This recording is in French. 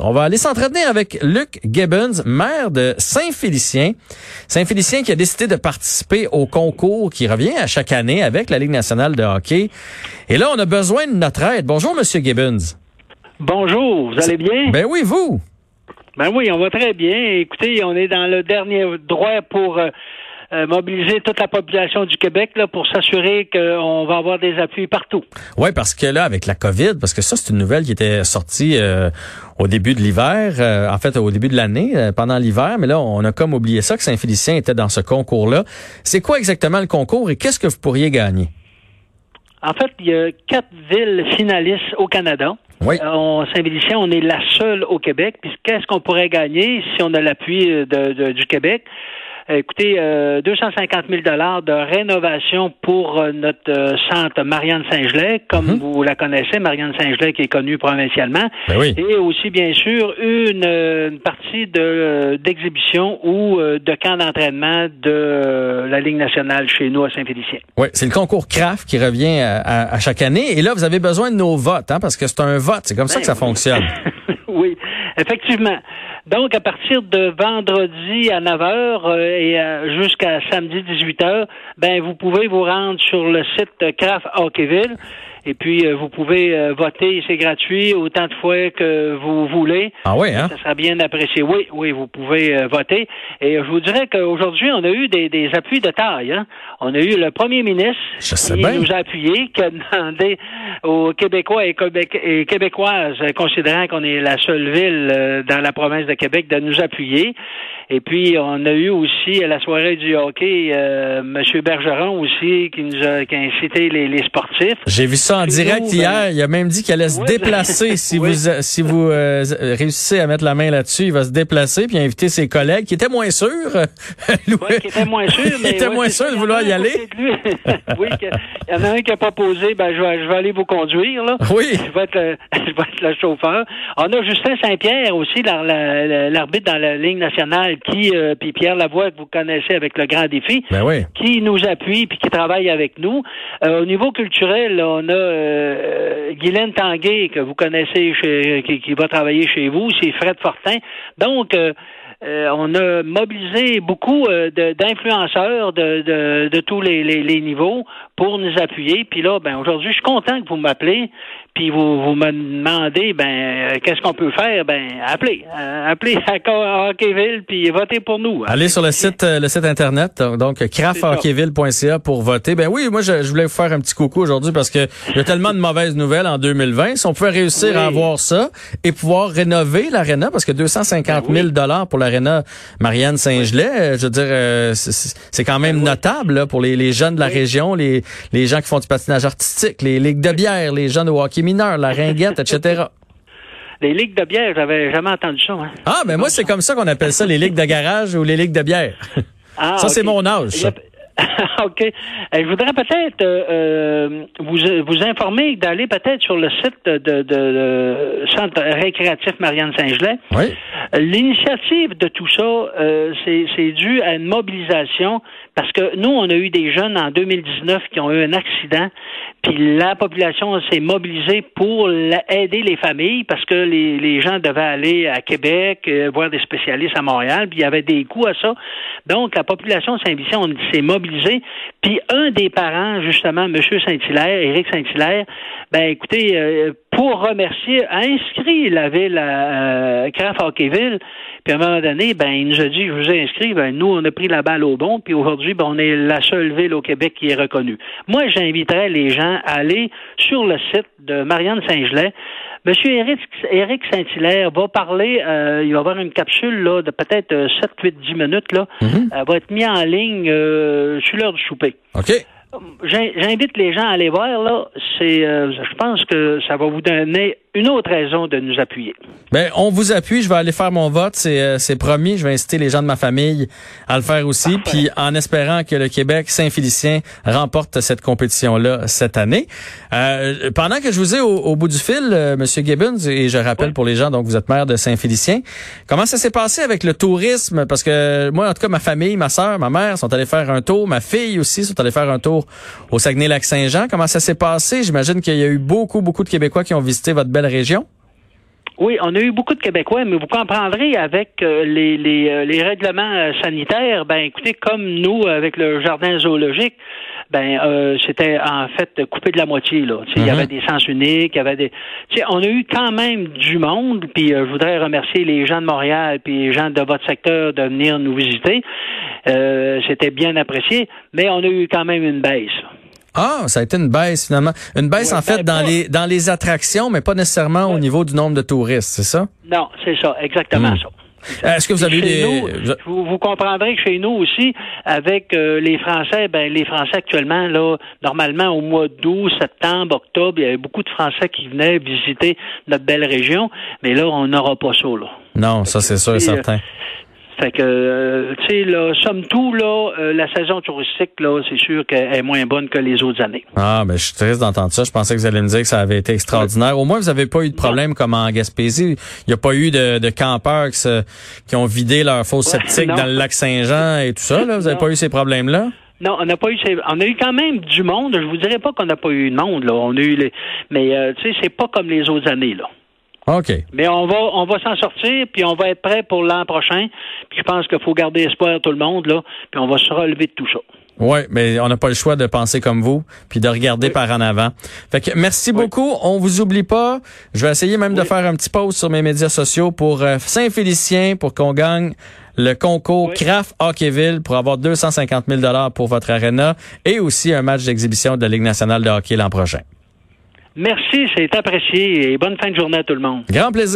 On va aller s'entretenir avec Luc Gibbons, maire de Saint-Félicien. Saint-Félicien qui a décidé de participer au concours qui revient à chaque année avec la Ligue nationale de hockey. Et là, on a besoin de notre aide. Bonjour, Monsieur Gibbons. Bonjour, vous allez bien? Ben oui, vous. Ben oui, on va très bien. Écoutez, on est dans le dernier droit pour euh, euh, mobiliser toute la population du Québec là, pour s'assurer qu'on va avoir des appuis partout. Oui, parce que là, avec la COVID, parce que ça, c'est une nouvelle qui était sortie euh, au début de l'hiver, euh, en fait, au début de l'année, pendant l'hiver, mais là, on a comme oublié ça, que Saint-Félicien était dans ce concours-là. C'est quoi exactement le concours et qu'est-ce que vous pourriez gagner? En fait, il y a quatre villes finalistes au Canada. Oui. Saint-Félicien, on est la seule au Québec. Puis qu'est-ce qu'on pourrait gagner si on a l'appui du Québec? Euh, écoutez, euh, 250 000 dollars de rénovation pour euh, notre euh, centre Marianne Saint-Gelais, comme Mhm. vous la connaissez, Marianne Saint-Gelais qui est connue provincialement, Ben oui. et aussi bien sûr une, une partie de d'exhibition ou de camp d'entraînement de la Ligue nationale chez nous à Saint-Félicien. Oui, c'est le concours CRAF qui revient à, à- à chaque année. Et là, vous avez besoin de nos votes, hein, parce que c'est un vote. C'est comme ça que ça fonctionne. oui, effectivement. Donc, à partir de vendredi à 9h et euh, jusqu'à samedi 18h, ben vous pouvez vous rendre sur le site Craft Hockeyville. Et puis, euh, vous pouvez euh, voter, c'est gratuit, autant de fois que vous voulez. Ah oui, hein? Ça sera bien apprécié. Oui, oui, vous pouvez euh, voter. Et je vous dirais qu'aujourd'hui, on a eu des, des appuis de taille. Hein? On a eu le premier ministre qui bien. nous a appuyés, qui a demandé aux Québécois et, et Québécoises, considérant qu'on est la seule ville euh, dans la province de Québec, de nous appuyer. Et puis, on a eu aussi à la soirée du hockey euh, M. Bergeron aussi, qui nous a, qui a incité les, les sportifs. J'ai vu ça en direct nous, hier. ben- Il a même dit qu'il allait se Oui, déplacer si vous euh, si vous euh, réussissez à mettre la main là-dessus. Il va se déplacer puis inviter ses collègues qui étaient moins sûrs. Louis- Ouais, qui était moins sûr, mais Il était ouais, moins c'est sûr ça, de y vouloir y aller. oui, que- il y en a un qui a proposé, ben je vais, je vais aller vous conduire là. Oui. Je vais être le, je vais être le chauffeur. On a Justin Saint-Pierre aussi, l'ar- la- la- l'arbitre dans la ligne nationale, qui euh, puis Pierre Lavoie que vous connaissez avec le grand défi. Ben oui. Qui nous appuie puis qui travaille avec nous. Euh, au niveau culturel, on a euh, Guylaine Tanguay que vous connaissez, qui va travailler chez vous. C'est Fred Fortin. Donc euh, euh, on a mobilisé beaucoup euh, d'influenceurs de, de, de tous les, les, les niveaux pour nous appuyer. Puis là, ben aujourd'hui, je suis content que vous m'appelez. Puis vous, vous me demandez, ben euh, qu'est-ce qu'on peut faire? Ben appelez, euh, appelez à Hockeyville puis votez pour nous. Allez sur le site euh, le site internet donc, crafhockeyville.ca pour voter. Ben oui, moi je, je voulais vous faire un petit coucou aujourd'hui parce que il y a tellement de mauvaises nouvelles en 2020. Si on pouvait réussir Oui. à avoir ça et pouvoir rénover l'aréna parce que 250 000 dollars pour Marianne Saint-Gelais, euh, je veux dire euh, c'est- quand même notable là, pour les, les jeunes de la région, les les gens qui font du patinage artistique, les ligues de bière, les jeunes au hockey mineur, la ringuette, etc. Les ligues de bière, j'avais jamais entendu ça. Hein. Ah, ben moi c'est comme ça qu'on appelle ça les ligues de garage ou les ligues de bière. Ah, Ça, c'est mon âge, ça. Il y a- OK. Euh, je voudrais peut-être euh, euh, vous, vous informer d'aller peut-être sur le site de, de, de Centre récréatif Marianne Saint-Gelais. Oui. L'initiative de tout ça, euh, c'est dû à une mobilisation parce que nous, on a eu des jeunes en 2019 qui ont eu un accident, puis la population s'est mobilisée pour aider les familles parce que les, les gens devaient aller à Québec, voir des spécialistes à Montréal, puis il y avait des coûts à ça. Donc, la population de Saint-Vicent, on s'est mobilisé. Puis un des parents, justement, M. Saint-Hilaire, Éric Saint-Hilaire, ben écoutez, euh, pour remercier, a inscrit la ville à euh, Craft Hockeyville. Puis à un moment donné, ben il nous a dit, je vous ai inscrit, ben nous, on a pris la balle au bon, puis aujourd'hui, ben, on est la seule ville au Québec qui est reconnue. Moi, j'inviterais les gens à aller sur le site de Marianne Saint-Gelais. Monsieur Éric, Éric Saint-Hilaire va parler, euh, il va avoir une capsule là, de peut-être euh, 7, 8, 10 minutes, là, Mhm. Elle va être mis en ligne euh, sur l'heure du souper. OK. J'in- J'invite les gens à aller voir, là. C'est, euh, je pense que ça va vous donner une autre raison de nous appuyer. Ben, on vous appuie. Je vais aller faire mon vote. C'est, euh, promis. Je vais inciter les gens de ma famille à le faire aussi. Puis en espérant que le Québec Saint-Félicien remporte cette compétition-là cette année. Euh, pendant que je vous ai au, bout du fil, euh, Monsieur Gibbons, et je rappelle pour les gens, donc vous êtes maire de Saint-Félicien, comment ça s'est passé avec le tourisme? Parce que moi, en tout cas, ma famille, ma sœur, ma mère sont allés faire un tour. Ma fille aussi sont allés faire un tour au Saguenay-Lac-Saint-Jean. Comment ça s'est passé? J'imagine qu'il y a eu beaucoup, beaucoup de Québécois qui ont visité votre belle région? Oui, on a eu beaucoup de Québécois, mais vous comprendrez avec euh, les, les, euh, les, règlements euh, sanitaires, ben écoutez, comme nous avec le jardin zoologique, ben c'était en fait coupé de la moitié là. Il y mhm. avait des sens uniques, il y avait des. on a eu quand même du monde. Puis je voudrais remercier les gens de Montréal puis les gens de votre secteur de venir nous visiter. c'était bien apprécié, mais on a eu quand même une baisse. Ah, ça a été une baisse finalement. Une baisse en fait ben, dans les dans les attractions, mais pas nécessairement au niveau du nombre de touristes, c'est ça? Non, c'est ça, exactement hmm. ça. Euh, est-ce que vous avez des... vous, comprendrez que chez nous aussi, avec euh, les Français, ben les Français actuellement, là, normalement au mois d'août, septembre, octobre, il y avait beaucoup de Français qui venaient visiter notre belle région, mais là, on n'aura pas ça, là. Non, ça c'est sûr et certain. Fait que, euh, tu sais, là, somme tout, là, euh, la saison touristique, là, c'est sûr qu'elle est moins bonne que les autres années. Ah, ben, je suis triste d'entendre ça. Je pensais que vous alliez me dire que ça avait été extraordinaire. Au moins, vous n'avez pas eu de problème comme en Gaspésie. Il n'y a pas eu de, de campeurs qui, qui, ont vidé leur fosse septique dans le lac Saint-Jean et tout ça, là. Vous n'avez pas eu ces problèmes-là? Non, on n'a pas eu on a eu quand même du monde. Je vous dirais pas qu'on n'a pas eu de monde là. On a eu les, mais euh, tu sais, c'est pas comme les autres années là. OK. Mais on va, on va s'en sortir, puis on va être prêt pour l'an prochain. Puis je pense qu'il faut garder espoir tout le monde, là, puis on va se relever de tout ça. Oui, mais on n'a pas le choix de penser comme vous, puis de regarder par en avant. Fait que merci beaucoup. On vous oublie pas. Je vais essayer même de faire un petit post sur mes médias sociaux pour euh, Saint-Félicien pour qu'on gagne le concours Craft Hockeyville pour avoir 250 000 dollars pour votre arena et aussi un match d'exhibition de la Ligue nationale de hockey l'an prochain. Merci, c'est apprécié et bonne fin de journée à tout le monde. Grand plaisir.